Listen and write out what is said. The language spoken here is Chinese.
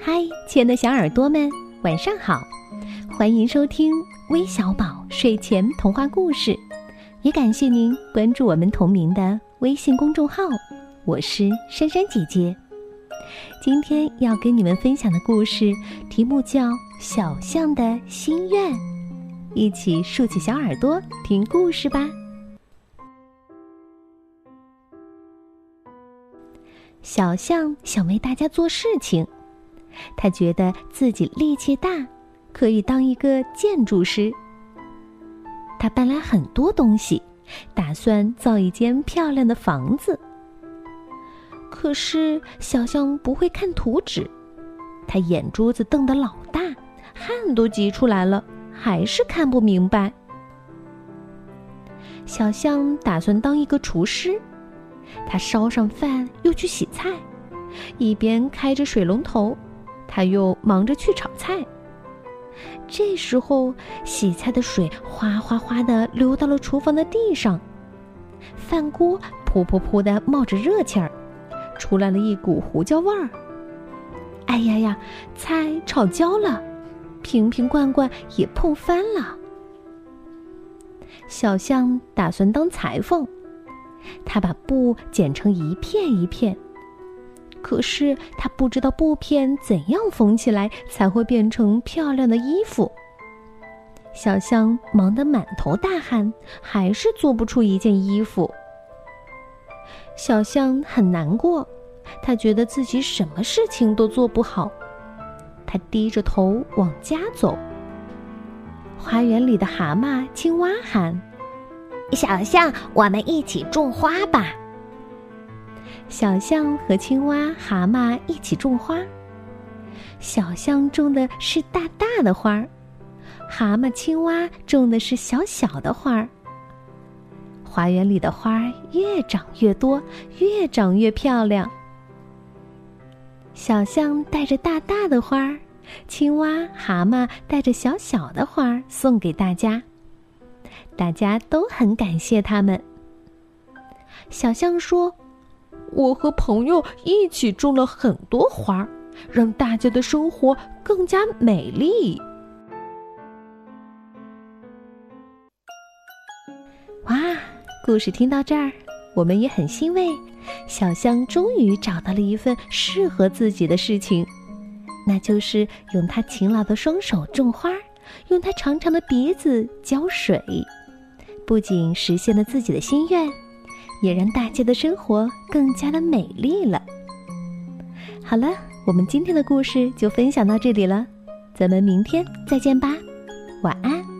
嗨，亲爱的小耳朵们，晚上好！欢迎收听微小宝睡前童话故事，也感谢您关注我们同名的微信公众号。我是珊珊姐姐。今天要跟你们分享的故事题目叫《小象的心愿》，一起竖起小耳朵听故事吧。小象想为大家做事情，他觉得自己力气大，可以当一个建筑师。他搬来很多东西，打算造一间漂亮的房子。可是小象不会看图纸，他眼珠子瞪得老大，汗都挤出来了，还是看不明白。小象打算当一个厨师。他烧上饭，又去洗菜，一边开着水龙头，他又忙着去炒菜。这时候，洗菜的水哗哗哗的流到了厨房的地上，饭锅噗噗噗的冒着热气儿，出来了一股胡椒味儿。哎呀呀，菜炒焦了，瓶瓶罐罐也碰翻了。小象打算当裁缝。他把布剪成一片一片，可是他不知道布片怎样缝起来才会变成漂亮的衣服。小象忙得满头大汗，还是做不出一件衣服。小象很难过，他觉得自己什么事情都做不好。他低着头往家走。花园里的蛤蟆、青蛙喊。小象，我们一起种花吧。小象和青蛙、蛤蟆一起种花。小象种的是大大的花儿，蛤蟆、青蛙种的是小小的花儿。花园里的花儿越长越多，越长越漂亮。小象带着大大的花儿，青蛙、蛤蟆带着小小的花儿送给大家。大家都很感谢他们。小象说：“我和朋友一起种了很多花，让大家的生活更加美丽。”哇，故事听到这儿，我们也很欣慰。小象终于找到了一份适合自己的事情，那就是用它勤劳的双手种花，用它长长的鼻子浇水。不仅实现了自己的心愿，也让大家的生活更加的美丽了。好了，我们今天的故事就分享到这里了，咱们明天再见吧，晚安。